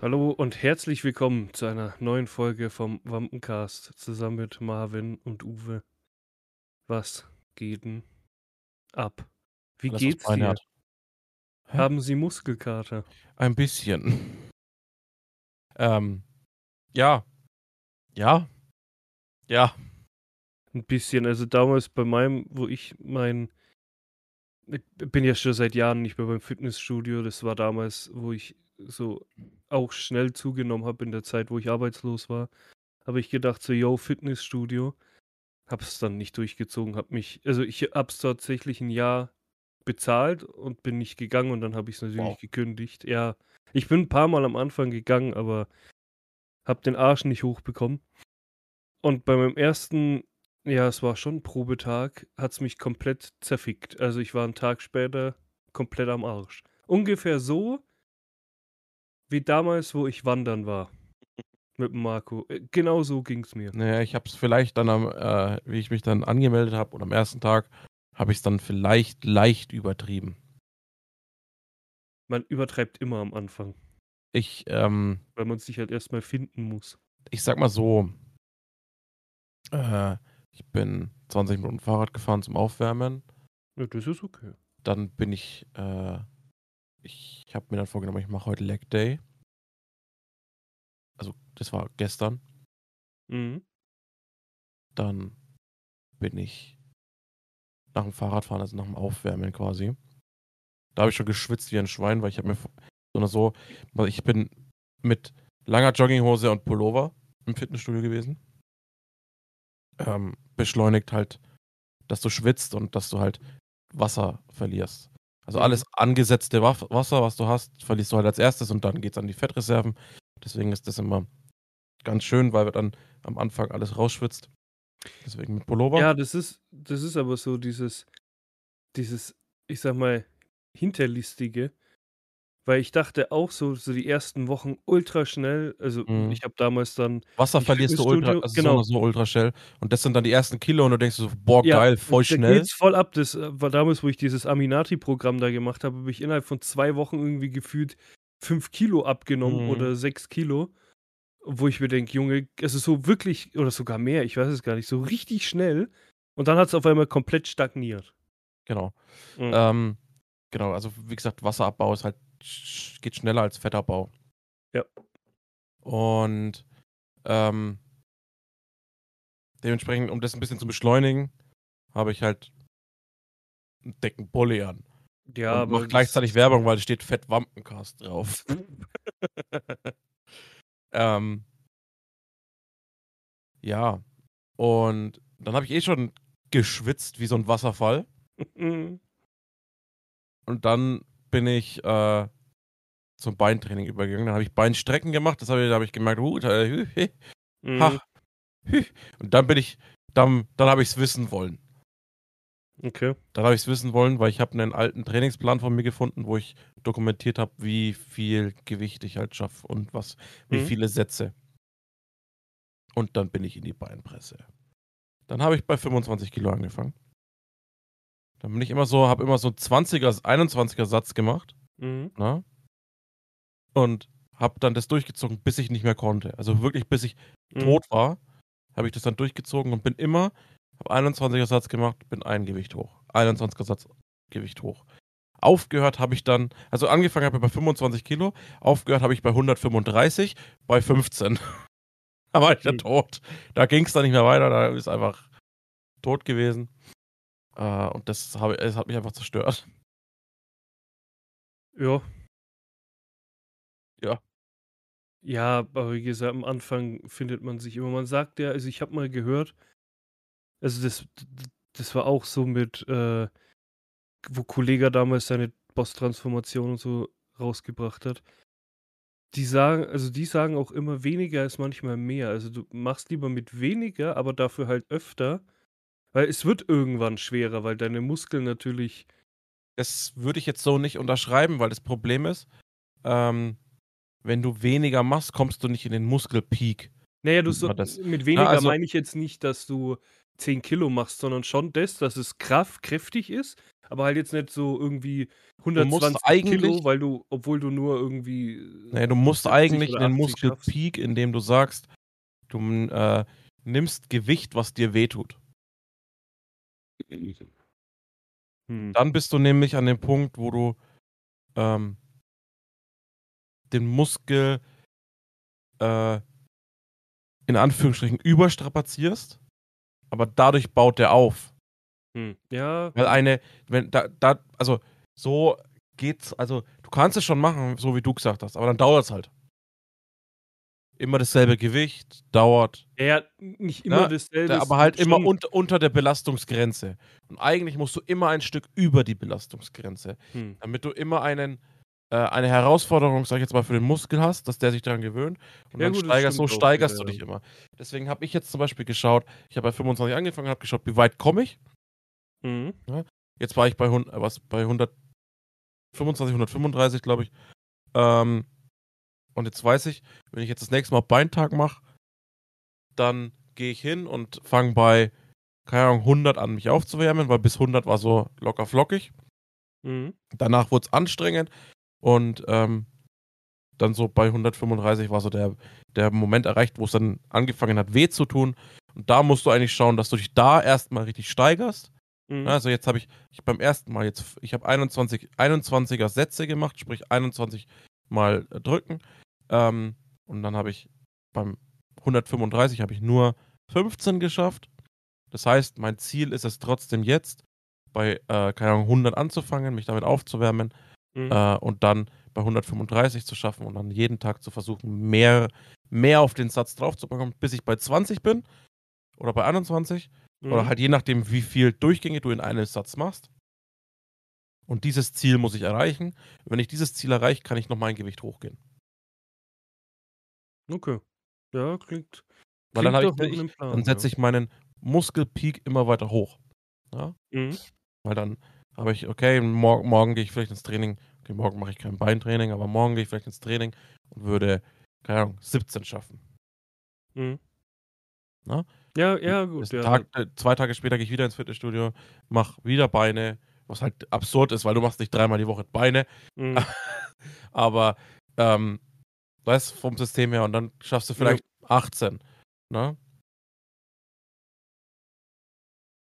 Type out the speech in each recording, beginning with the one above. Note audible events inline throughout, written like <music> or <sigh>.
Hallo und herzlich willkommen zu einer neuen Folge vom Wampencast zusammen mit Marvin und Uwe. Was geht denn ab? Wie was geht's dir? Haben Sie Muskelkater? Ein bisschen. ähm, ja. Ja. Ja. Ein bisschen. Also damals bei meinem, wo ich mein. Ich bin ja schon seit Jahren nicht mehr beim Fitnessstudio. Das war damals, wo ich so auch schnell zugenommen habe in der Zeit, wo ich arbeitslos war. Habe ich gedacht, so, yo, Fitnessstudio. Hab's dann nicht durchgezogen, hab mich, also ich hab's tatsächlich ein Jahr bezahlt und bin nicht gegangen und dann habe ich es natürlich Wow. gekündigt. Ja, ich bin ein paar Mal am Anfang gegangen, aber hab den Arsch nicht hochbekommen. Und bei meinem ersten, ja, es war schon Probetag, hat's mich komplett zerfickt. Also ich war einen Tag später komplett am Arsch. Ungefähr so wie damals, wo ich wandern war. Mit Marco. Äh, Genau so ging's mir. Naja, ich hab's vielleicht dann am, äh, wie ich mich dann angemeldet habe und am ersten Tag, habe ich es dann vielleicht leicht übertrieben. Man übertreibt immer am Anfang, Ich, ähm, weil man sich halt erstmal finden muss. ich sag mal so, äh, ich bin 20 Minuten Fahrrad gefahren zum Aufwärmen. Ja, das ist okay. Dann bin ich, äh, ich habe mir dann vorgenommen, ich mache heute Leg Day. Also, das war gestern. Mhm. Dann bin ich nach dem Fahrradfahren, also nach dem Aufwärmen quasi. Da habe ich schon geschwitzt wie ein Schwein, weil ich habe mir so oder so, ich bin mit langer Jogginghose und Pullover im Fitnessstudio gewesen. Ähm, beschleunigt halt, dass du schwitzt und dass du halt Wasser verlierst. Also Mhm. alles angesetzte Wasser, was du hast, verlierst du halt als erstes und dann geht's an die Fettreserven. Deswegen ist das immer ganz schön, weil dann am Anfang alles rausschwitzt. Deswegen mit Pullover. Ja, das ist, das ist aber so dieses, dieses, ich sag mal, hinterlistige. Weil ich dachte auch so, so die ersten Wochen ultra schnell. Also Mhm. ich habe damals dann, Wasser verlierst du ultra, also genau. so, ultra schnell. Und das sind dann die ersten Kilo und du denkst so, boah, Ja, geil, voll da schnell. geht's voll ab. Das äh, war damals, wo ich dieses Aminati-Programm da gemacht habe, habe ich innerhalb von zwei Wochen irgendwie gefühlt fünf Kilo abgenommen Mhm. oder sechs Kilo. Wo ich mir denke, Junge, also so wirklich, oder sogar mehr, ich weiß es gar nicht, so richtig schnell. Und dann hat es auf einmal komplett stagniert. Genau. Mhm. Ähm, genau, also wie gesagt, Wasserabbau ist halt geht schneller als Fettabbau. Ja. Und ähm, dementsprechend, um das ein bisschen zu beschleunigen, habe ich halt einen dicken Bulli an. ja, und aber mach das- gleichzeitig Werbung, weil es steht Fett Wampencast drauf. <laughs> ähm, ja. Und dann habe ich eh schon geschwitzt wie so ein Wasserfall. Und dann bin ich äh, zum Beintraining übergegangen. Dann habe ich Beinstrecken gemacht. Das habe ich, da habe ich gemerkt, uh, hü, hü, <laughs> Mhm. ha, hü. <laughs> Und dann bin ich, dann, dann habe ich es wissen wollen. Okay. Dann habe ich es wissen wollen, weil ich habe einen alten Trainingsplan von mir gefunden, wo ich dokumentiert habe, wie viel Gewicht ich halt schaffe und was, wie Mhm. viele Sätze. Und dann bin ich in die Beinpresse. Dann habe ich bei 25 Kilo angefangen. Dann bin ich immer so, habe immer so 20er, 21er Satz gemacht. Mhm. Ne? Und habe dann das durchgezogen, bis ich nicht mehr konnte. Also wirklich, bis ich Mhm. tot war, habe ich das dann durchgezogen und bin immer, habe 21er Satz gemacht, bin ein Gewicht hoch. 21er Satz, Gewicht hoch. Aufgehört habe ich dann, also angefangen habe ich bei 25 Kilo, aufgehört habe ich bei 135, bei 15. <laughs> da war ich dann Mhm. tot. Da ging es dann nicht mehr weiter, da ist einfach tot gewesen. Äh, und das, habe, das hat mich einfach zerstört. Ja. Ja. Ja, aber wie gesagt, am Anfang findet man sich immer. Man sagt ja, also ich habe mal gehört, also das, das war auch so mit, äh, wo Kollega damals seine Boss-Transformation und so rausgebracht hat. Die sagen, also die sagen auch immer, weniger ist manchmal mehr. Also du machst lieber mit weniger, aber dafür halt öfter, weil es wird irgendwann schwerer, weil deine Muskeln natürlich. Das würde ich jetzt so nicht unterschreiben, weil das Problem ist, ähm, wenn du weniger machst, kommst du nicht in den Muskelpeak. Naja, du so, mit weniger also- meine ich jetzt nicht, dass du 10 Kilo machst, sondern schon das, dass es Kraft, kräftig ist, aber halt jetzt nicht so irgendwie Du musst 120 eigentlich Kilo, weil du, obwohl du nur irgendwie. Nee, du musst 70 eigentlich 80 schaffst. Muskelpeak, indem du sagst, du äh, nimmst Gewicht, was dir wehtut. Hm. Dann bist du nämlich an dem Punkt, wo du ähm, den Muskel äh, in Anführungsstrichen überstrapazierst, aber dadurch baut der auf. Hm. Ja, Weil eine, wenn da, da, also so geht's, also du kannst es schon machen, so wie du gesagt hast, aber dann dauert es halt. Immer dasselbe Gewicht, dauert, ja, nicht immer Na, dasselbe. aber halt immer unter, unter der Belastungsgrenze. Und eigentlich musst du immer ein Stück über die Belastungsgrenze, Hm. damit du immer einen, äh, eine Herausforderung, sag ich jetzt mal, für den Muskel hast, dass der sich daran gewöhnt. Und Ja, dann gut, steigerst, so auch steigerst wieder, du ja. dich immer. Deswegen habe ich jetzt zum Beispiel geschaut, ich habe bei 25 angefangen, habe geschaut, wie weit komme ich. Mhm. Jetzt war ich bei, 100, was, bei 125, 135, glaube ich. Ähm, und jetzt weiß ich, wenn ich jetzt das nächste Mal Beintag mache, dann gehe ich hin und fange bei, keine Ahnung, 100 an, mich aufzuwärmen, weil bis 100 war so locker flockig. Mhm. Danach wurde es anstrengend und ähm, dann so bei 135 war so der, der Moment erreicht, wo es dann angefangen hat, weh zu tun. Und da musst du eigentlich schauen, dass du dich da erstmal richtig steigerst. Mhm. Also jetzt habe ich, ich beim ersten Mal jetzt, ich habe 21, 21er Sätze gemacht, sprich 21 mal drücken. Ähm, und dann habe ich beim 135 habe ich nur 15 geschafft. Das heißt, mein Ziel ist es trotzdem jetzt, bei, äh, keine Ahnung, 100 anzufangen, mich damit aufzuwärmen Mhm. äh, und dann bei 135 zu schaffen und dann jeden Tag zu versuchen, mehr, mehr auf den Satz drauf zu bekommen, bis ich bei 20 bin oder bei 21 Mhm. oder halt je nachdem, wie viel Durchgänge du in einem Satz machst. Und dieses Ziel muss ich erreichen. Wenn ich dieses Ziel erreiche, kann ich noch mein Gewicht hochgehen. Okay. Ja, klingt. Weil dann, klingt ich, ich, Plan, dann setze ich meinen Muskelpeak immer weiter hoch. Ja? Mhm. Weil dann habe ich, okay, mor morgen gehe ich vielleicht ins Training. Okay, morgen mache ich kein Beintraining, aber morgen gehe ich vielleicht ins Training und würde, keine Ahnung, 17 schaffen. Mhm. Na? Ja, ja, gut. Ja, Tag, äh, zwei Tage später gehe ich wieder ins Fitnessstudio, mache wieder Beine, was halt absurd ist, weil du machst nicht dreimal die Woche Beine, Mhm. <laughs> aber ähm, das vom System her und dann schaffst du vielleicht 18. Ne?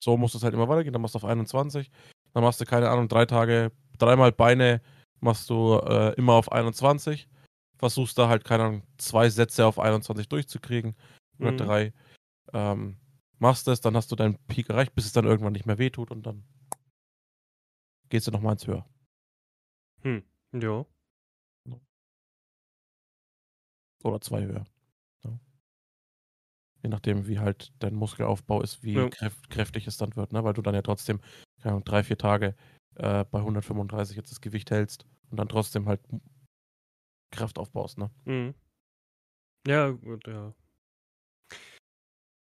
So muss es halt immer weitergehen. Dann machst du auf 21. Dann machst du, keine Ahnung, drei Tage, dreimal Beine machst du äh, immer auf 21. Versuchst da halt, keine Ahnung, zwei Sätze auf 21 durchzukriegen. Oder Mhm. drei. Ähm, machst es, dann hast du deinen Peak erreicht, bis es dann irgendwann nicht mehr wehtut und dann gehst du nochmal ins Höher. ja. Oder zwei höher. Ja. Je nachdem, wie halt dein Muskelaufbau ist, wie Ja. kräf kräftig es dann wird, ne? Weil du dann ja trotzdem, Ahnung, drei, vier Tage äh, bei 135 jetzt das Gewicht hältst und dann trotzdem halt Kraft aufbaust, ne? Mhm. Ja, gut, ja.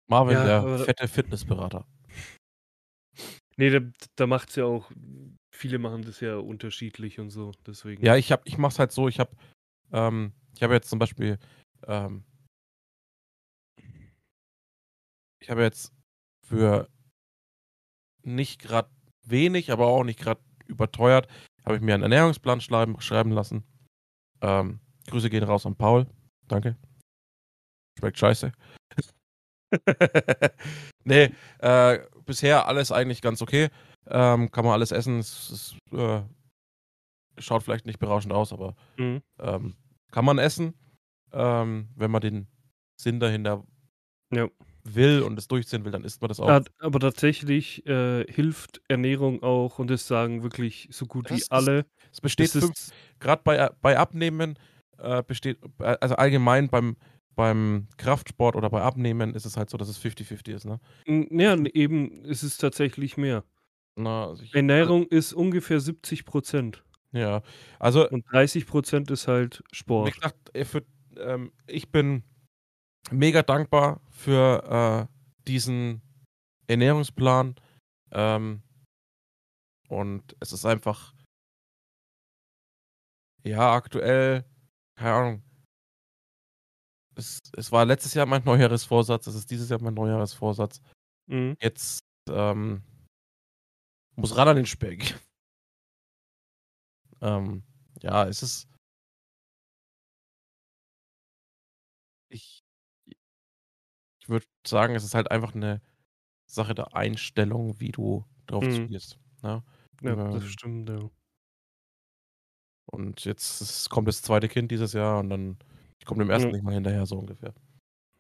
Marvin, Ja, der fette Fitnessberater. Nee, da, da macht's ja auch. Viele machen das ja unterschiedlich und so. Deswegen. Ja, ich hab, ich mach's halt so, ich hab, ähm, ich habe jetzt zum Beispiel, ähm, ich habe jetzt für nicht gerade wenig, aber auch nicht gerade überteuert, habe ich mir einen Ernährungsplan schreiben, schreiben lassen. Ähm, Grüße gehen raus an Paul. Danke. Schmeckt scheiße. <laughs> nee, äh, bisher alles eigentlich ganz okay. Ähm, kann man alles essen. Es, es äh, schaut vielleicht nicht berauschend aus, aber Mhm. ähm, kann man essen, ähm, wenn man den Sinn dahinter Ja. will und es durchziehen will, dann isst man das auch. Ja, aber tatsächlich äh, hilft Ernährung auch und das sagen wirklich so gut Das wie ist- alle. es besteht gerade bei, bei Abnehmen äh, besteht, äh, also allgemein beim, beim Kraftsport oder bei Abnehmen ist es halt so, dass es 50-50 ist, ne? ja, eben, es ist tatsächlich mehr. Na, also Ernährung ist ungefähr 70 Prozent ja, also und 30 Prozent ist halt Sport. gesagt, für, ähm, ich bin mega dankbar für äh, diesen Ernährungsplan ähm, und es ist einfach ja aktuell keine Ahnung es, es war letztes Jahr mein Neujahresvorsatz, es ist dieses Jahr mein Neujahresvorsatz Mhm. Jetzt ähm, muss ran an den Speck. Ähm, ja, es ist. Ich, ich würde sagen, es ist halt einfach eine Sache der Einstellung, wie du drauf Mhm. zugehst. Ne? Ja, das Ähm, stimmt, ja. und jetzt ist, kommt das zweite Kind dieses Jahr und dann ich komme dem ersten Ja. nicht mal hinterher, so ungefähr.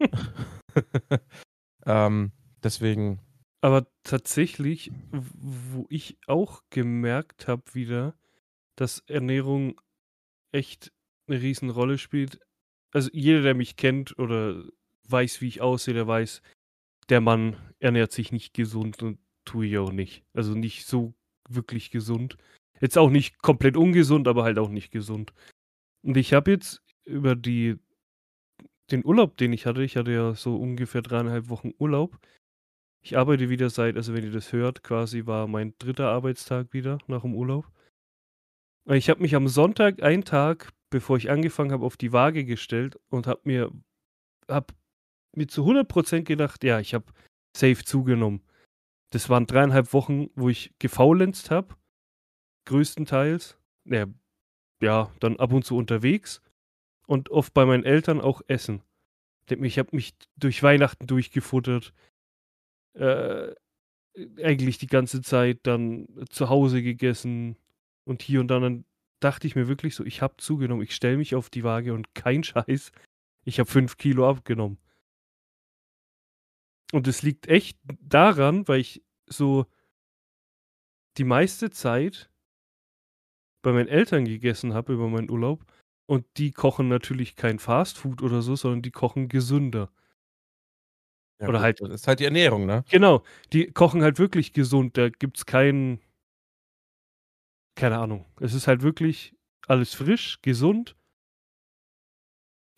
<laughs> ähm, deswegen, Aber tatsächlich, wo ich auch gemerkt habe wieder, dass Ernährung echt 'ne Riesenrolle spielt. Also, jeder, der mich kennt oder weiß, wie ich aussehe, der weiß, der Mann ernährt sich nicht gesund und tue ich auch nicht. Also, nicht so wirklich gesund. Jetzt auch nicht komplett ungesund, aber halt auch nicht gesund. Und ich habe jetzt über die den Urlaub, den ich hatte ich hatte ja so ungefähr 3,5 Wochen Urlaub. Ich arbeite wieder seit also, wenn ihr das hört, quasi war mein 3. Arbeitstag wieder nach dem Urlaub. Und ich habe mich am Sonntag, einen Tag, bevor ich angefangen habe, auf die Waage gestellt und habe mir habe mir zu 100% gedacht: „Ja, ich habe safe zugenommen.“ Das waren 3,5 Wochen, wo ich gefaulenzt habe, größtenteils. Ja, ja, dann ab und zu unterwegs und oft bei meinen Eltern auch essen. Ich habe mich durch Weihnachten durchgefuttert. Äh, eigentlich die ganze Zeit dann zu Hause gegessen und hier und da. Dann dachte ich mir wirklich so: „Ich habe zugenommen. Ich stelle mich auf die Waage und kein <laughs> Scheiß, ich habe 5 Kilo abgenommen.“ Und es liegt echt daran, weil ich so die meiste Zeit bei meinen Eltern gegessen habe über meinen Urlaub und die kochen natürlich kein Fastfood oder so, sondern die kochen gesünder. ja Oder gut, halt das ist halt die Ernährung, ne? Genau, die kochen halt wirklich gesund. Da gibt's kein keine Ahnung. Es ist halt wirklich alles frisch, gesund.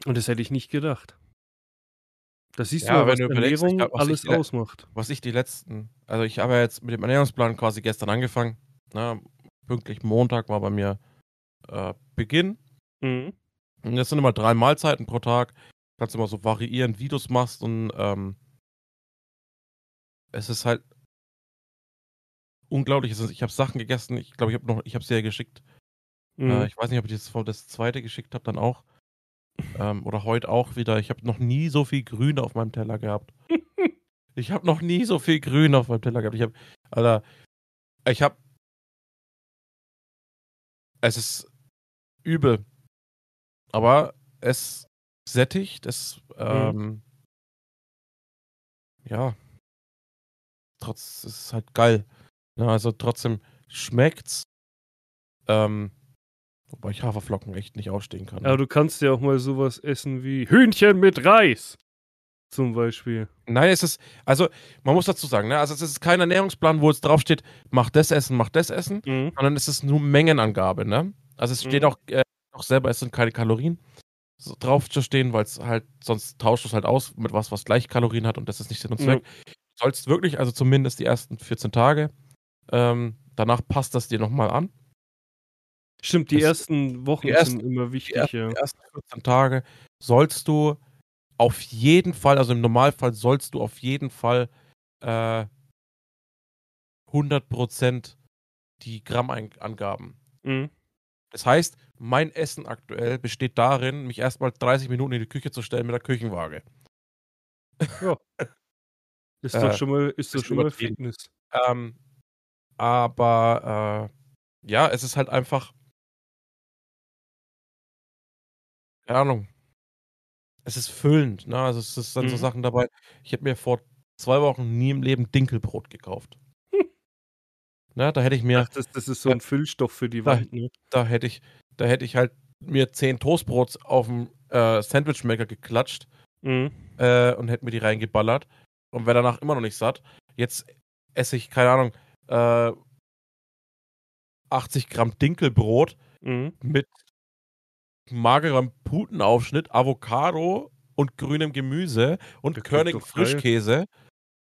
Und das hätte ich nicht gedacht. Da siehst du Ja, mal, wenn was du Ernährung glaube, was alles ausmacht. was ich die letzten also, ich habe ja jetzt mit dem Ernährungsplan quasi gestern angefangen, ne? Pünktlich Montag war bei mir, äh, Beginn. Mhm. Und das sind immer 3 Mahlzeiten pro Tag. Kannst immer so variieren, wie du's machst und, ähm es ist halt unglaublich. Ich habe Sachen gegessen, ich glaube, ich habe noch ich habe dir ja geschickt. Äh, Mhm. ich weiß nicht, ob ich das das 2. geschickt habe dann auch. Ähm, oder heute auch wieder. Ich habe noch nie so viel Grün auf meinem Teller gehabt. <laughs> Ich habe noch nie so viel Grün auf meinem Teller gehabt. Ich habe Alter, ich habe es ist übel. Aber es sättigt, es, ähm ja trotz es ist halt geil. Ne, also, trotzdem schmeckt's. Ähm, wobei ich Haferflocken echt nicht ausstehen kann, Aber ne? du kannst ja auch mal so was essen wie Hühnchen mit Reis zum Beispiel. Nein, es ist also, man muss dazu sagen, ne, also, es ist kein Ernährungsplan, wo jetzt draufsteht: „Mach das essen, mach das essen“, Mhm. sondern es ist nur Mengenangabe, ne? Also, es steht Mhm. auch, äh, auch selber, es sind keine Kalorien so drauf zu stehen, weil's halt sonst tauscht du's halt aus mit was, was gleich Kalorien hat und das ist nicht Sinn und Ja. Zweck. Du sollst wirklich also, zumindest die ersten 14 Tage ähm, danach passt das dir noch mal an. Stimmt, die Das ersten Wochen die ersten sind immer die wichtig, ersten ja. die ersten 14 Tage sollst du auf jeden Fall also, im Normalfall sollst du auf jeden Fall, äh 100% die Grammein Angaben. Mhm. Das heißt, mein Essen aktuell besteht darin, mich erst mal 30 Minuten in die Küche zu stellen mit der Küchenwaage. Ja. <laughs> Ist doch Äh, schon mal ist doch schon mal. Fitness. Ähm, aber, äh, ja, es ist halt einfach keine Ahnung. Es ist füllend, ne? Also, es ist dann so Mhm. Sachen dabei ich habe mir vor 2 Wochen nie im Leben Dinkelbrot gekauft. Ne, da hätte ich mir dachte, das das ist so da 'n Füllstoff für die da Wand, ne? da hätte ich da hätte ich halt mir 10 Toastbrots auf'm, äh, Sandwichmaker geklatscht, Mhm. äh, und hätte mir die reingeballert und wäre danach immer noch nicht satt. Jetzt esse ich, keine Ahnung, äh 80 Gramm Dinkelbrot Mhm. mit magerem Putenaufschnitt, Avocado und grünem Gemüse und Das geil. Frischkäse.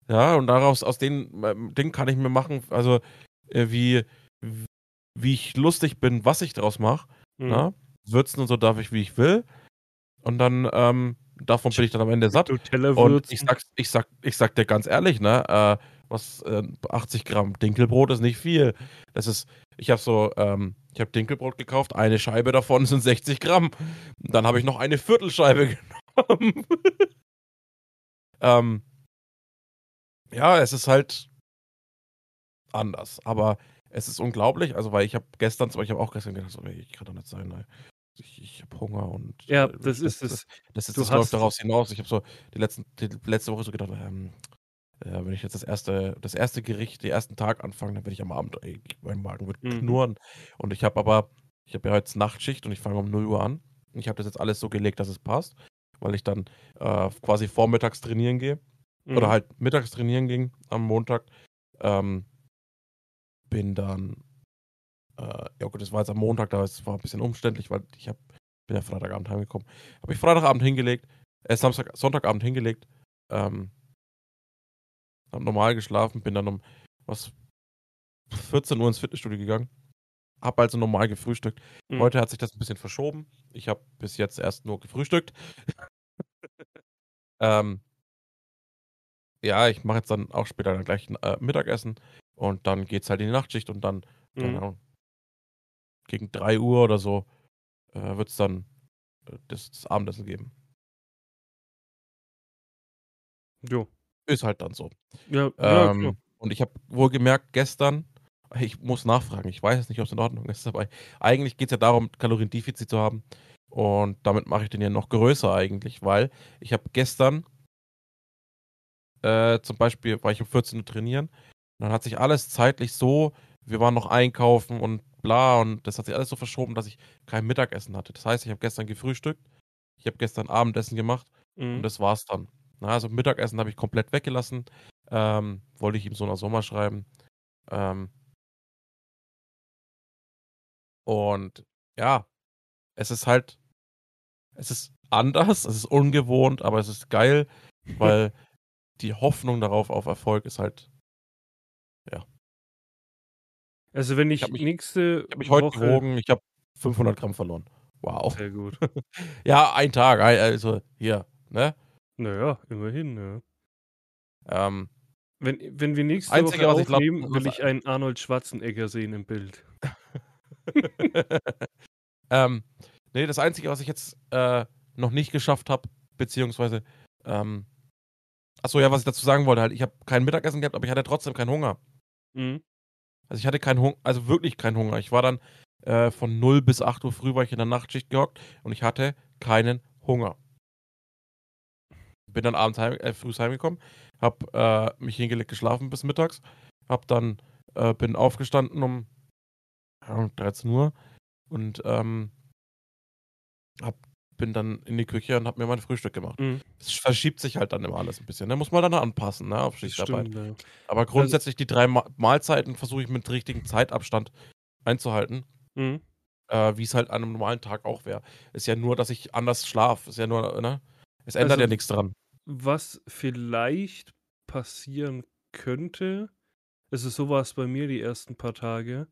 Ja, und daraus aus den ähm, Ding kann ich mir machen also, äh, wie wie ich lustig bin, was ich draus mache, Mhm. ne? Würzen und so darf ich, wie ich will. Und dann, ähm Davon bin ich dann am Ende satt. Und ich sag, ich sag, ich sag dir ganz ehrlich, ne, äh, was äh, 80 Gramm Dinkelbrot ist nicht viel. Das ist, ich habe so, ähm, ich habe Dinkelbrot gekauft, eine Scheibe davon <laughs> sind 60 Gramm. Dann habe ich noch eine Viertelscheibe <laughs> genommen. <laughs> ähm, ja, es ist halt anders, aber es ist unglaublich, also weil ich habe gestern, ich habe auch gestern gedacht, so, ey, ich kann doch nicht sein, ey. Ich, ich habe Hunger und Ja, äh, das ist das, es. das, ist, Du das hast- läuft daraus hinaus. Ich habe so die, letzten, die letzte Woche so gedacht, ähm, äh, wenn ich jetzt das erste, das erste Gericht, den ersten Tag anfange, dann werde ich am Abend, ey, mein Magen wird Mhm. knurren. Und ich habe aber, ich habe ja jetzt Nachtschicht und ich fange um 0 Uhr an. Und Ich habe das jetzt alles so gelegt, dass es passt, weil ich dann äh, quasi vormittags trainieren gehe Mhm. oder halt mittags trainieren ging am Montag. Ähm, bin dann, äh, ja gut, das war jetzt am Montag, da es war ein bisschen umständlich, weil ich hab, bin ja Freitagabend heimgekommen. Habe ich Freitagabend hingelegt, äh, Samstag, Sonntagabend hingelegt, ähm, hab normal geschlafen, bin dann um was 14 Uhr ins Fitnessstudio gegangen. Hab also normal gefrühstückt. Mhm. Heute hat sich das ein bisschen verschoben. Ich habe bis jetzt erst nur gefrühstückt. <laughs> ähm, ja, ich mache jetzt dann auch später dann gleich ein äh, Mittagessen und dann geht's halt in die Nachtschicht und dann, Mhm. Ahnung, gegen 3 Uhr oder so äh, wird es dann äh, das, das Abendessen geben. Jo. Ist halt dann so. Ja, ja, Ähm, klar. und ich habe wohl gemerkt, gestern, ich muss nachfragen, ich weiß jetzt nicht, ob es in Ordnung ist, aber eigentlich geht es ja darum, Kaloriendefizit zu haben. Und damit mache ich den ja noch größer eigentlich, weil ich habe gestern äh, zum Beispiel, war ich um 14 Uhr trainieren, und dann hat sich alles zeitlich so, wir waren noch einkaufen und bla, und das hat sich alles so verschoben, dass ich kein Mittagessen hatte. Das heißt, ich habe gestern gefrühstückt, ich habe gestern Abendessen gemacht Mhm. und das war's dann. Na, also Mittagessen habe ich komplett weggelassen. Ähm, wollte ich ihm so nach Sommer schreiben. Ähm, und ja, es ist halt, es ist anders, es ist ungewohnt, aber es ist geil, <laughs> weil die Hoffnung darauf auf Erfolg ist halt. Also wenn ich, hab mich- nächste Ich habe mich heute Woche gewogen, ich habe 500 Gramm verloren. Wow. Sehr gut. <laughs> Ja, ein Tag, also hier, ne? Naja, immerhin, ja. Ähm, Wenn, wenn wir nächste Einzige, Woche was ich glaub- aufnehmen, will ich einen Arnold Schwarzenegger sehen im Bild. <laughs> ähm, nee, das Einzige, was ich jetzt äh, noch nicht geschafft habe, beziehungsweise, ähm, achso, ja, was ich dazu sagen wollte, halt, ich habe kein Mittagessen gehabt, aber ich hatte trotzdem keinen Hunger. Mhm. Also ich hatte keinen Hunger, also wirklich keinen Hunger. Ich war dann äh, von 0 bis 8 Uhr früh war ich in der Nachtschicht gehockt und ich hatte keinen Hunger. Bin dann abends heim, äh, früh heimgekommen, hab äh, mich hingelegt, geschlafen bis mittags, hab dann, äh, bin aufgestanden um ja, 13 Uhr und ähm, hab, bin dann in die Küche und hab mir mein Frühstück gemacht. Mhm. Es verschiebt sich halt dann immer alles ein bisschen. Da muss man dann anpassen, ne, auf Schichtarbeit. stimmt, ja. Aber grundsätzlich die drei Ma Mahlzeiten versuche ich mit richtigem Zeitabstand einzuhalten, Mhm. äh, wie es halt an einem normalen Tag auch wäre. Ist ja nur, dass ich anders schlafe. Ist ja nur, ne? Es ändert Also- ja nichts dran. Was vielleicht passieren könnte, also so war es bei mir die ersten paar Tage.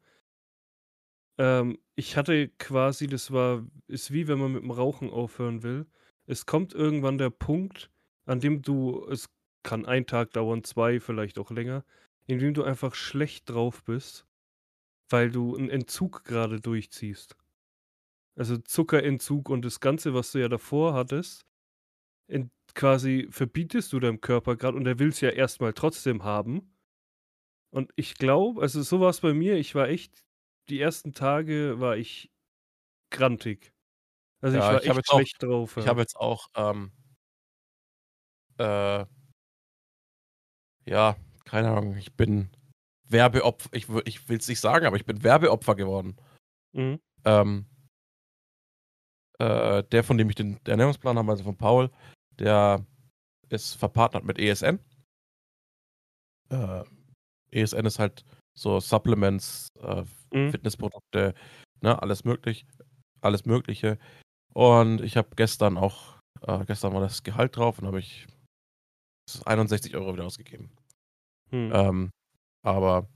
Ähm, ich hatte quasi, das war, ist wie wenn man mit dem Rauchen aufhören will. Es kommt irgendwann der Punkt, an dem du, es kann ein Tag dauern, zwei, vielleicht auch länger, in dem du einfach schlecht drauf bist, weil du einen Entzug gerade durchziehst. Also Zuckerentzug und das Ganze, was du ja davor hattest, ent quasi verbietest du deinem Körper gerade und er will es ja erstmal trotzdem haben. Und ich glaube, also so war es bei mir, ich war echt, die ersten Tage war ich grantig. Also Ja, ich war ich echt jetzt auch- schlecht drauf. Ich ja. habe jetzt auch, ähm, äh, ja, keine Ahnung, ich bin Werbeopfer, ich, ich will es nicht sagen, aber ich bin Werbeopfer geworden. Mhm. Ähm, äh, der, von dem ich den Ernährungsplan habe, also von Paul, der ist verpartnert mit ESN. Äh, ESN ist halt so Supplements, äh, Mhm. Fitnessprodukte, ne, alles möglich, alles Mögliche. Und ich habe gestern auch, äh, gestern war das Gehalt drauf und habe ich 61 Euro wieder ausgegeben. Hm. Ähm, aber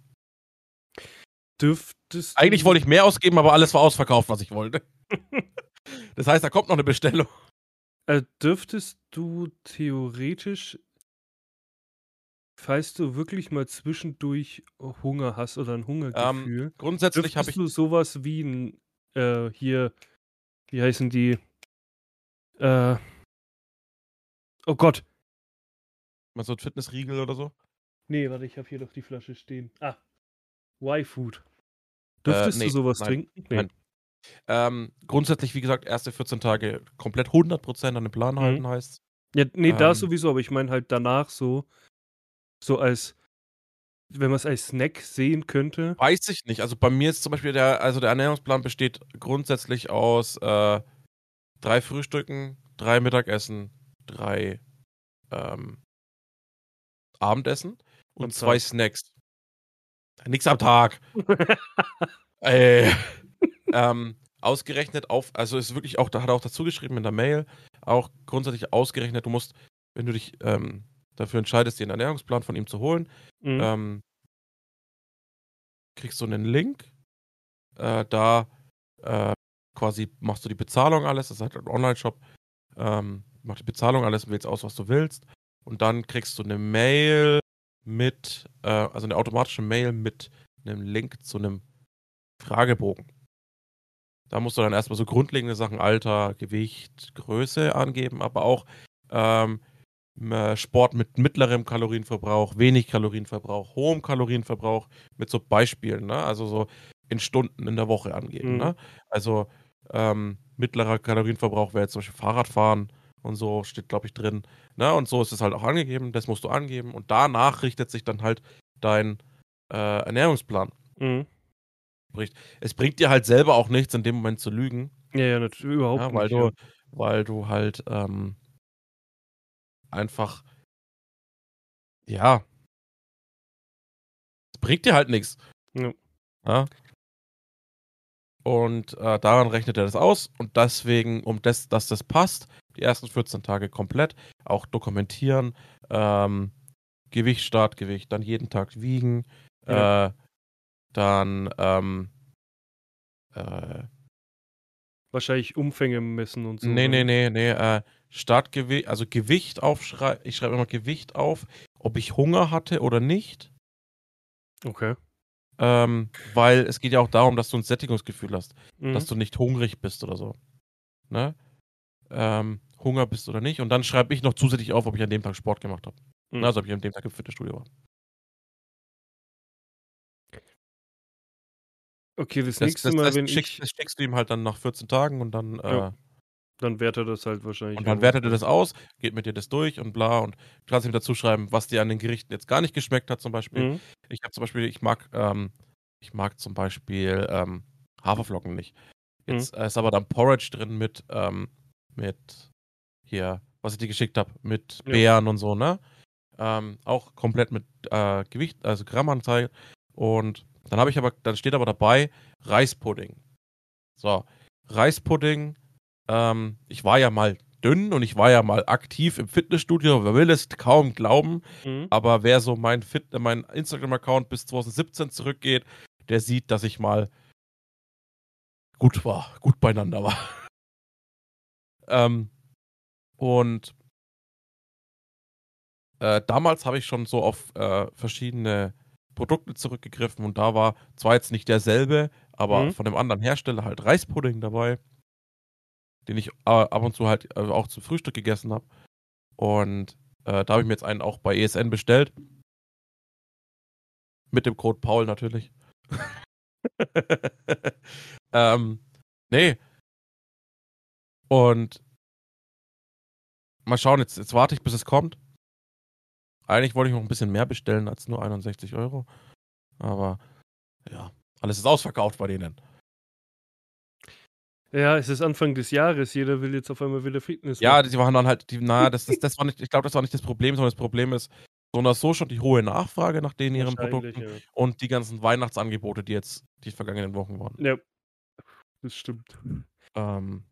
Dürftest eigentlich wollte ich mehr ausgeben, aber alles war ausverkauft, was ich wollte. <laughs> Das heißt, da kommt noch eine Bestellung. Äh, dürftest du theoretisch falls du wirklich mal zwischendurch Hunger hast oder 'n Ähm, Hungergefühl, grundsätzlich habe dürftest ich du so was wie 'n äh, hier wie heißen die? Äh oh Gott. Meinst du 'n Fitnessriegel oder so? Ne, warte, ich habe hier doch die Flasche stehen. Ah, Y-Food. Äh, Dürftest du ne, so was nein, trinken? Ne. nein. Ähm, grundsätzlich, wie gesagt, erste 14 Tage komplett 100% an den Plan Mhm. halten heißt's. Ja, ne, da Ähm sowieso, aber ich meine halt danach so so als wenn man's als Snack sehen könnte. Weiß ich nicht. Also, bei mir ist zum Beispiel der also, der Ernährungsplan besteht grundsätzlich aus, äh, 3 Frühstücken, 3 Mittagessen, 3, ähm Abendessen Am und 2 Tag. Snacks. Nix am Tag. <laughs> Ey. Ähm, ausgerechnet auf also, ist wirklich auch da hat er auch dazu geschrieben in der Mail, auch grundsätzlich ausgerechnet, du musst, wenn du dich, ähm, dafür entscheidest, dir 'n Ernährungsplan von ihm zu holen, Mhm. ähm kriegst du 'nen Link. Äh, da, äh, quasi machst du die Bezahlung alles. Das ist halt 'n Onlineshop. Ähm, machst die Bezahlung alles, wählst aus, was du willst. Und dann kriegst du 'ne Mail mit äh, also, 'ne automatische Mail mit 'nem Link zu 'nem Fragebogen. Da musst du dann erst mal so grundlegende Sachen, Alter, Gewicht, Größe angeben, aber auch, ähm, äh, Sport mit mittlerem Kalorienverbrauch, wenig Kalorienverbrauch, hohem Kalorienverbrauch mit so Beispielen, ne? Also, so in Stunden in der Woche angeben, Mhm. ne? Also, ähm, mittlerer Kalorienverbrauch wäre jetzt zum Beispiel Fahrradfahren und so, steht, glaube ich, drin, ne? Und so ist es halt auch angegeben. Das musst du angeben und danach richtet sich dann halt dein, äh, Ernährungsplan. Mhm. Sprich, es bringt dir halt selber auch nichts, in dem Moment zu lügen. Ja, ja, nat überhaupt Ja, weil nicht, du weil du halt, ähm einfach ja es bringt dir halt nix. Ja. Ja? Und, äh, daran rechnet er das aus und deswegen, um das dass das passt, die ersten 14 Tage komplett, auch dokumentieren, ähm, Gewicht, Startgewicht, dann jeden Tag wiegen, Ja. äh, dann, ähm äh Wahrscheinlich Umfänge messen und so, Ne, oder ne, wie? ne, ne, äh, Startgewi also, Gewicht aufschrei ich schreibe immer Gewicht auf, ob ich Hunger hatte oder nicht. Okay. Ähm, weil es geht ja auch darum, dass du 'n Sättigungsgefühl hast, dass Mhm. du nicht hungrig bist oder so, ne? Ähm, Hunger bist oder nicht und dann schreibe ich noch zusätzlich auf, ob ich an dem Tag Sport gemacht habe. Mhm. Also, ob ich an dem Tag im Fitnessstudio war. Okay, das Das nächste das Mal, das wenn schickst ich das schickst du ihm halt dann nach 14 Tagen und dann, Ja. äh Dann wertet er das halt wahrscheinlich und dann wertet er das aus, geht mit dir das durch und bla und du kannst ihm dazu schreiben, was dir an den Gerichten jetzt gar nicht geschmeckt hat zum Beispiel. Mhm. Ich habe zum Beispiel ich mag, ähm ich mag zum Beispiel, ähm, Haferflocken nicht. Mhm. Jetzt, äh, ist aber dann Porridge drin mit, ähm mit hier, was ich dir geschickt habe, mit Ja. Beeren und so, ne? Ähm, auch komplett mit, äh, Gewicht, also Grammanzahl und dann habe ich aber dann steht aber dabei Reispudding. So, Reispudding, ähm, ich war ja mal dünn und ich war ja mal aktiv im Fitnessstudio. Wer will es kaum glauben, Mhm. aber wer so mein Fit mein Instagram-Account bis 2017 zurückgeht, der sieht, dass ich mal gut war, gut beieinander war. <laughs> Ähm, und äh, damals habe ich schon so auf, äh, verschiedene Produkte zurückgegriffen und da war zwar jetzt nicht derselbe, aber Mhm. von 'nem anderen Hersteller halt Reispudding dabei, den ich, äh, ab und zu halt, äh, auch zum Frühstück gegessen habe. Und, äh, da habe ich mir jetzt einen auch bei ESN bestellt. Mit dem Code Paul natürlich. <laughs> Ähm, ne. Und mal schauen, jetzt jetzt warte ich, bis es kommt. Eigentlich wollte ich noch 'n bisschen mehr bestellen als nur 61 €. Aber ja, alles ist ausverkauft bei denen. Ja, es ist Anfang des Jahres. Jeder will jetzt auf einmal wieder Fitness Ja, machen. die waren dann halt die na, das das <laughs> das war nicht ich glaube, das war nicht das Problem, sondern das Problem ist so oder so schon die hohe Nachfrage nach den ihren Produkten ja. und die ganzen Weihnachtsangebote, die jetzt die vergangenen Wochen waren. Ja. Das stimmt. Ähm,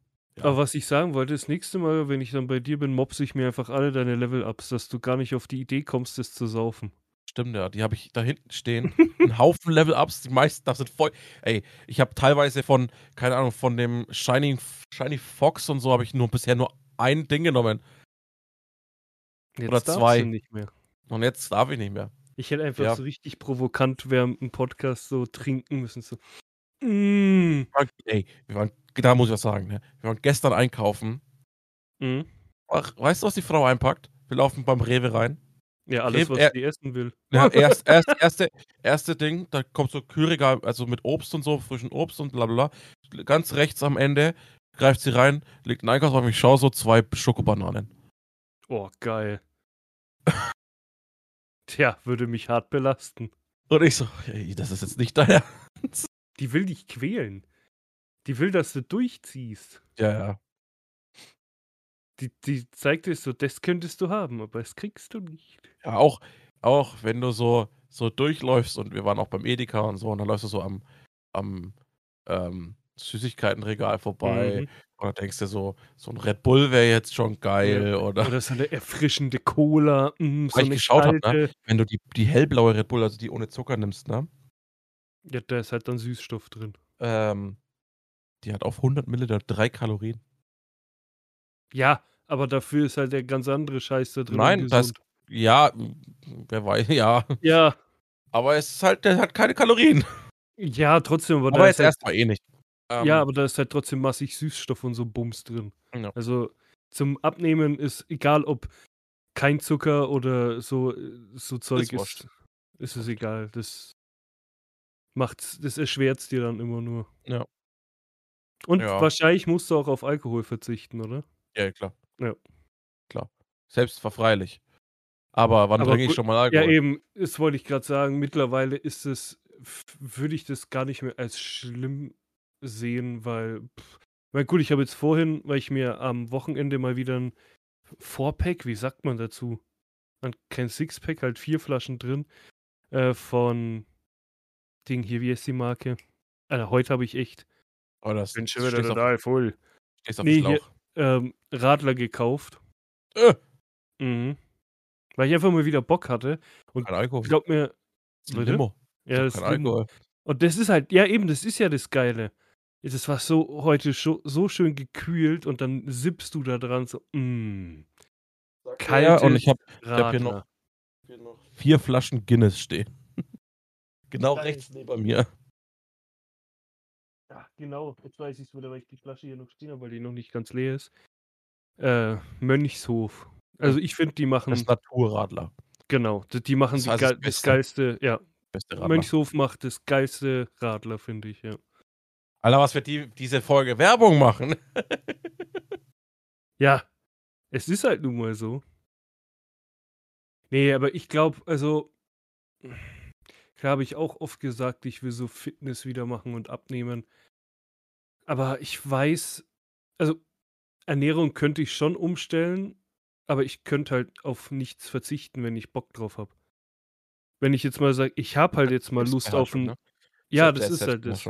Aber was ich sagen wollte, das nächste Mal, wenn ich dann bei dir bin, mobse ich mir einfach alle deine Level-Ups, dass du gar nicht auf die Idee kommst, das zu saufen. Stimmt, ja, die habe ich da hinten stehen. <laughs> 'N Haufen Level-Ups, die meisten da sind voll ey, ich habe teilweise von keine Ahnung, von dem Shiny Shiny Fox und so habe ich nur bisher nur ein Ding genommen. Jetzt Oder zwei. nicht mehr. Und jetzt darf ich nicht mehr. Ich hätte einfach Ja. so richtig provokant während dem Podcast so trinken müssen. So. Mm. Ey, wir waren, da muss ich was sagen, ne? Wir waren gestern einkaufen. Mhm. Ach, weißt du, was die Frau einpackt? Wir laufen beim Rewe rein. Ja, alles, Rewe- was er- sie essen will. Ja, <laughs> erst, erst, erste, erste Ding, da kommt so Kühlregal, also mit Obst und so, frischen Obst und bla bla bla. Ganz rechts am Ende greift sie rein, legt einen Einkaufswagen, ich schaue so zwei Schokobananen. Oh, geil. <laughs> Tja, würde mich hart belasten. Und ich so, ey, das ist jetzt nicht daher. Die will dich quälen. Die will, dass du durchziehst. Ja, ja. Die, die zeigt dir so, das könntest du haben, aber das kriegst du nicht. Ja, auch, auch wenn du so, so durchläufst und wir waren auch beim Edeka und so und dann läufst du so am, am ähm, Süßigkeitenregal vorbei Mhm. und dann denkst du so, so ein Red Bull wäre jetzt schon geil Ja. oder Oder so eine erfrischende Cola. mm, so Weil ich geschaut hab, ne? wenn du die, die hellblaue Red Bull, also die ohne Zucker nimmst, ne? Ja, da ist halt dann Süßstoff drin. Ähm, die hat auf 100 Milliliter drei Kalorien. Ja, aber dafür ist halt der ganz andere Scheiß da drin. Nein, das, ja, wer weiß, ja. Ja, Aber es ist halt, der hat keine Kalorien. ja, trotzdem, aber, Aber ist halt, erstmal eh nicht. Ähm, ja, aber da ist halt trotzdem massig Süßstoff und so Bums drin. Ja. Also zum Abnehmen ist egal, ob kein Zucker oder so, so Zeug ist, wurscht. ist es egal. Das macht's, das erschwert's dir dann immer nur. Ja. Und Ja. wahrscheinlich musst du auch auf Alkohol verzichten, oder? ja, klar. Ja. Klar. Selbstverfreilich. Aber wann Aber trinke ich gut, schon mal Ja, Alkohol? eben, das wollte ich gerade sagen. Mittlerweile ist es, f- würde ich das gar nicht mehr als schlimm sehen, weil, pff, ich meine, gut, ich habe jetzt vorhin, weil ich mir am Wochenende mal wieder ein Four-Pack, wie sagt man dazu? Man kein Sixpack, halt vier Flaschen drin, äh, von Ding hier, wie ist die Marke? Alter, heute habe ich echt, Oh, das, bin schon wieder total voll, Auf, stehst auf Nee, dem hier- Schlauch. ähm, Radler gekauft. Äh, Mhm. Weil ich einfach mal wieder Bock hatte. kein Alkohol. Ich glaube mir, bitte? Limo. ja, kein das ist Alkohol. Und das ist halt, ja eben, das ist ja das Geile. Das war so heute so, so schön gekühlt und dann sippst du da dran so, mh, Ja, kalte und ich habe hab hier noch- hier noch vier Flaschen Guinness stehen. <laughs> genau Geil. rechts neben mir. Ja, genau, jetzt weiß ich es wieder, weil ich die Flasche hier noch stehen habe, weil die noch nicht ganz leer ist. Äh, Mönchshof. Also ich finde, die machen, Das Naturradler. genau, die, die machen Das die heißt, geil, das das Beste. geilste, ja. Beste Radler. Mönchshof macht das geilste Radler, finde ich, ja. Alter, was wird die, diese Folge Werbung machen? <laughs> Ja, es ist halt nun mal so. Nee, aber ich glaube, also, klar habe ich auch oft gesagt, ich will so Fitness wieder machen und abnehmen. Aber ich weiß, also Ernährung könnte ich schon umstellen, aber ich könnte halt auf nichts verzichten, wenn ich Bock drauf habe. Wenn ich jetzt mal sage, ich habe halt jetzt mal Lust auf ein. Ne? Ja, das ist halt das.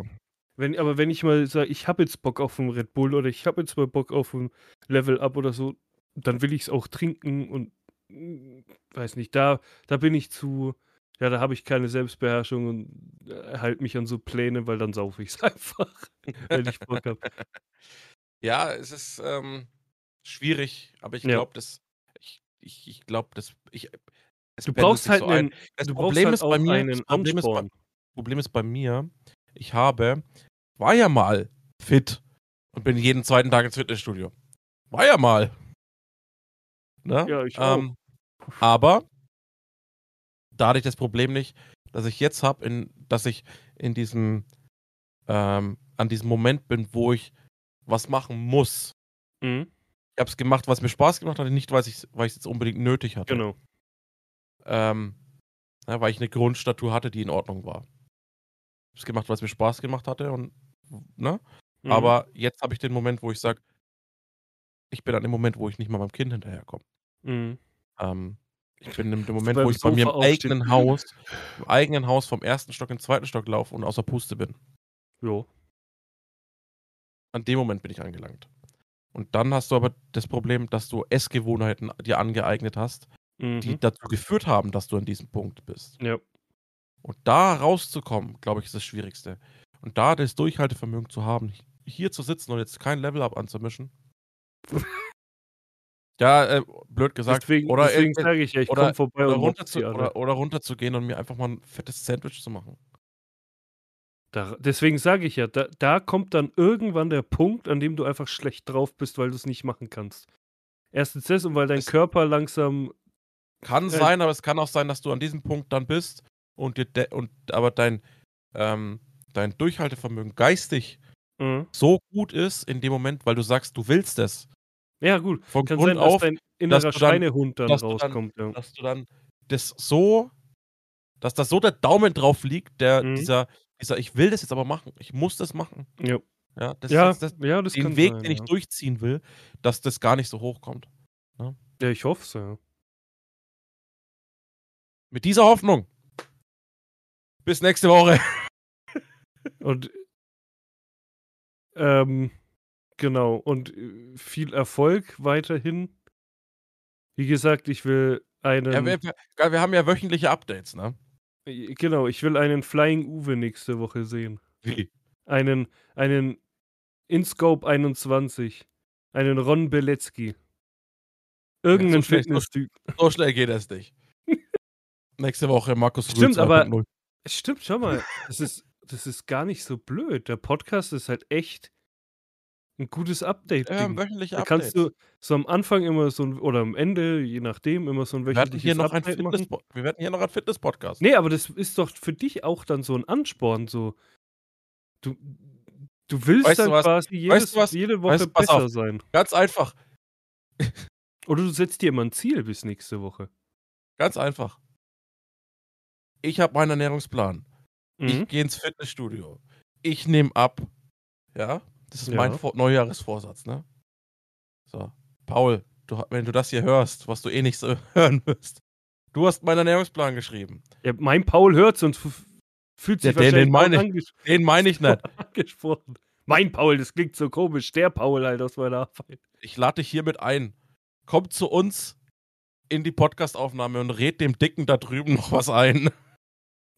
Wenn, aber wenn ich mal sage, ich habe jetzt Bock auf einen Red Bull oder ich habe jetzt mal Bock auf ein Level Up oder so, dann will ich es auch trinken und mm, weiß nicht, da, da bin ich zu, ja, da habe ich keine Selbstbeherrschung und äh, halte mich an so Pläne, weil dann saufe ich es <laughs> einfach, wenn ich Bock habe. Ja, es ist ähm, schwierig, aber ich Ja. glaube, das. Ich, ich, ich glaube, das. Ich, Du brauchst halt so ein. einen, Das du brauchst Problem halt ist auch bei mir. einen Problem ist, bei. Problem ist bei mir, ich habe, war ja mal fit und bin jeden zweiten Tag ins Fitnessstudio. War ja mal. Ne? Ja, ich auch. ähm, Aber da hatte ich das Problem nicht, dass ich jetzt habe, in, dass ich in diesem, ähm, an diesem Moment bin, wo ich was machen muss. Mhm, Ich habe es gemacht, was mir Spaß gemacht hat, nicht weil ich weil ich es jetzt unbedingt nötig hatte. genau. Ähm, ja, weil ich eine Grundstatur hatte, die in Ordnung war. Ich habe es gemacht, weil es mir Spaß gemacht hatte und ne? Mhm. Aber jetzt habe ich den Moment, wo ich sage, ich bin an dem Moment, wo ich nicht mal meinem Kind hinterherkomme. Mhm. Ähm, ich bin in dem Moment, wo ich bei mir im eigenen Haus, im eigenen Haus vom ersten Stock in den zweiten Stock laufe und außer Puste bin. Jo. An dem Moment bin ich angelangt. Und dann hast du aber das Problem, dass du Essgewohnheiten dir angeeignet hast, die Mhm. dazu geführt haben, dass du an diesem Punkt bist. Ja. Und da rauszukommen, glaube ich, ist das Schwierigste. Und da das Durchhaltevermögen zu haben, hier zu sitzen und jetzt kein Level-Up anzumischen, <laughs> Ja, äh, blöd gesagt. Deswegen, oder deswegen sage ich ja, ich komme vorbei oder, und runter zu, oder, oder runterzugehen und mir einfach mal ein fettes Sandwich zu machen. Da, deswegen sage ich ja, da, da kommt dann irgendwann der Punkt, an dem du einfach schlecht drauf bist, weil du es nicht machen kannst. Erstens das und weil dein Es- Körper langsam. Kann Äh, sein, aber es kann auch sein, dass du an diesem Punkt dann bist und dir und aber dein, ähm, dein Durchhaltevermögen geistig Mhm. so gut ist in dem Moment, weil du sagst, du willst es. Ja, gut. Von Kann Grund sein, dass auf, dein innerer dann- Schweinehund dann dass du dann- rauskommt. ja. dass du dann das so, dass da so der Daumen drauf liegt, der Mhm. dieser, dieser, ich will das jetzt aber machen, ich muss das machen. Ja. Ja, das Ja, ist jetzt das, ja, das den Weg, sein, den ich ja. durchziehen will, dass das gar nicht so hochkommt. Ja, ich hoffe es, ja. Mit dieser Hoffnung. Bis nächste Woche. Und ähm, genau, und äh, viel Erfolg weiterhin. Wie gesagt, ich will einen. Ja, wir, wir, wir haben ja wöchentliche Updates, ne? genau, ich will einen Flying Uwe nächste Woche sehen. Wie? Einen, einen InScope 21. Einen Ron Beletzky. Irgendeinen so schlecht, so- Fitness-Typ. So schnell geht es nicht. <laughs> nächste Woche Markus Stimmt, aber- 2.0. Stimmt, schau mal. Das ist, das ist gar nicht so blöd. Der Podcast ist halt echt ein gutes Update. Ja, wir haben wöchentliche Da Updates. kannst du so am Anfang immer so ein, oder am Ende, je nachdem, immer so ein wir werden hier wöchentliches noch ein Update Fitness, machen. wir werden hier noch ein Fitness-Podcast. Nee, aber das ist doch für dich auch dann so ein Ansporn, so. Du, du willst Weißt du dann was? quasi jedes, du was? jede Woche Weißt du, besser auf. sein. Ganz einfach. Oder du setzt dir immer ein Ziel bis nächste Woche. Ganz einfach. Ich habe meinen Ernährungsplan. Ich Mhm. gehe ins Fitnessstudio. Ich nehme ab. Ja, das ist mein Ja. Vor Neujahresvorsatz, ne? So, Paul, du, wenn du das hier hörst, was du eh nicht so <laughs> hören wirst, du hast meinen Ernährungsplan geschrieben. Ja, mein Paul hört und f- fühlt sich Ja, den- den wahrscheinlich meine anges Den meine ich nicht. <laughs> angesprochen. Mein Paul, das klingt so komisch. Der Paul halt aus meiner Arbeit. Ich lade dich hiermit ein. Komm zu uns in die Podcastaufnahme und red dem Dicken da drüben noch was ein.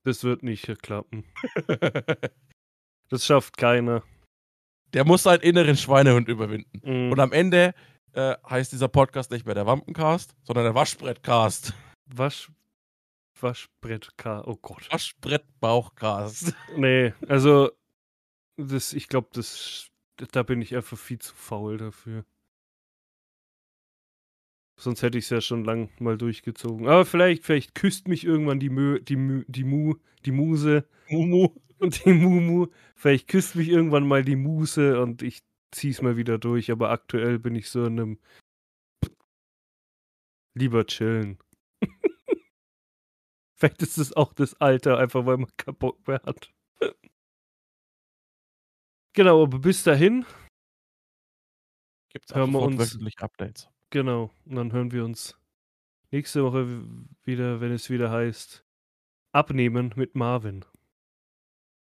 Das wird nicht klappen. <laughs> Das schafft keiner. Der muss seinen inneren Schweinehund überwinden. Mhm. Und am Ende äh, heißt dieser Podcast nicht mehr der Wampencast, sondern der Waschbrettcast. Wasch, Waschbrett K. Oh Gott. Waschbrettbauchcast. Nee, also das, ich glaube, das, da bin ich einfach viel zu faul dafür. Sonst hätte ich es ja schon lang mal durchgezogen. Aber vielleicht, vielleicht küsst mich irgendwann die Mö, die Mü, die Mu, die Muse Mumu. Und die Mumu. Vielleicht küsst mich irgendwann mal die Muse und ich zieh's mal wieder durch. Aber aktuell bin ich so in einem lieber chillen. <laughs> vielleicht ist es auch das Alter, einfach weil man keinen Bock mehr hat. Genau, aber bis dahin, Gibt's Hören wir uns- wöchentlich Updates. genau, und dann hören wir uns nächste Woche wieder, wenn es wieder heißt, abnehmen mit Marvin.